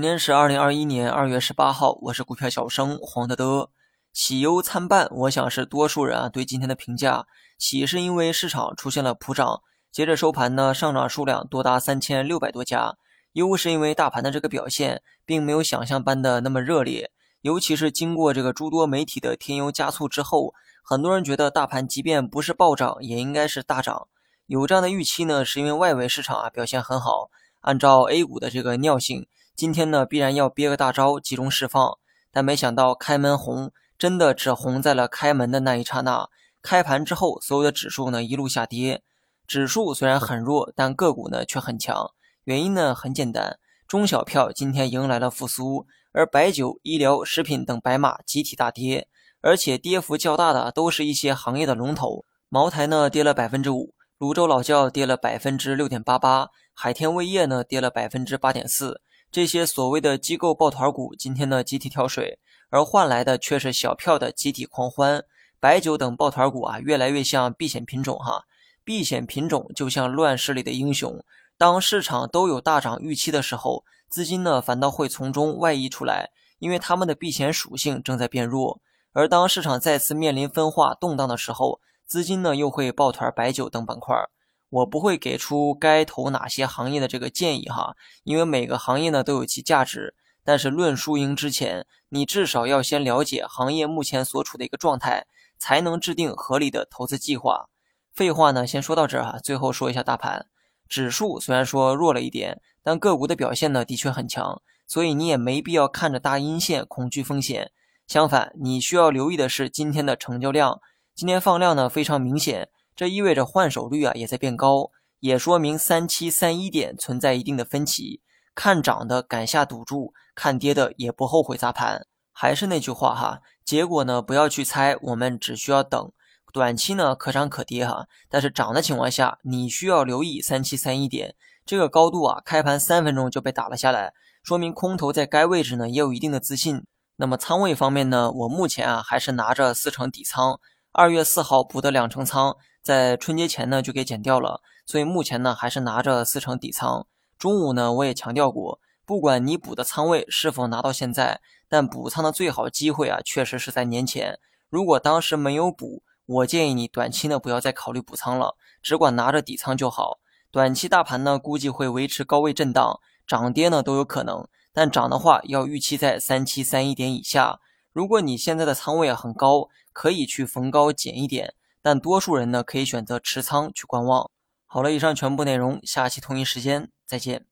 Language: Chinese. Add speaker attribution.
Speaker 1: 今天是二零二一年二月十八号，我是股票小生黄德德。喜忧参半，我想是多数人啊对今天的评价。喜是因为市场出现了普涨，接着收盘呢上涨数量多达三千六百多家。忧是因为大盘的这个表现并没有想象般的那么热烈，尤其是经过这个诸多媒体的添油加醋之后，很多人觉得大盘即便不是暴涨，也应该是大涨。有这样的预期呢，是因为外围市场啊表现很好，按照 A 股的这个尿性。今天呢，必然要憋个大招，集中释放。但没想到开门红，真的只红在了开门的那一刹那。开盘之后，所有的指数呢一路下跌。指数虽然很弱，但个股呢却很强。原因呢很简单，中小票今天迎来了复苏，而白酒、医疗、食品等白马集体大跌，而且跌幅较大的都是一些行业的龙头。茅台呢跌了百分之五，泸州老窖跌了百分之六点八八，海天味业呢跌了百分之八点四。这些所谓的机构抱团股今天呢集体跳水，而换来的却是小票的集体狂欢。白酒等抱团股啊，越来越像避险品种哈。避险品种就像乱世里的英雄，当市场都有大涨预期的时候，资金呢反倒会从中外溢出来，因为他们的避险属性正在变弱。而当市场再次面临分化动荡的时候，资金呢又会抱团白酒等板块。我不会给出该投哪些行业的这个建议哈，因为每个行业呢都有其价值。但是论输赢之前，你至少要先了解行业目前所处的一个状态，才能制定合理的投资计划。废话呢，先说到这儿哈。最后说一下大盘指数，虽然说弱了一点，但个股的表现呢的确很强，所以你也没必要看着大阴线恐惧风险。相反，你需要留意的是今天的成交量，今天放量呢非常明显。这意味着换手率啊也在变高，也说明三七三一点存在一定的分歧。看涨的敢下赌注，看跌的也不后悔砸盘。还是那句话哈，结果呢不要去猜，我们只需要等。短期呢可涨可跌哈，但是涨的情况下，你需要留意三七三一点这个高度啊，开盘三分钟就被打了下来，说明空头在该位置呢也有一定的自信。那么仓位方面呢，我目前啊还是拿着四成底仓，二月四号补的两成仓。在春节前呢就给减掉了，所以目前呢还是拿着四成底仓。中午呢我也强调过，不管你补的仓位是否拿到现在，但补仓的最好机会啊确实是在年前。如果当时没有补，我建议你短期呢不要再考虑补仓了，只管拿着底仓就好。短期大盘呢估计会维持高位震荡，涨跌呢都有可能，但涨的话要预期在三七三一点以下。如果你现在的仓位啊很高，可以去逢高减一点。但多数人呢，可以选择持仓去观望。好了，以上全部内容，下期同一时间再见。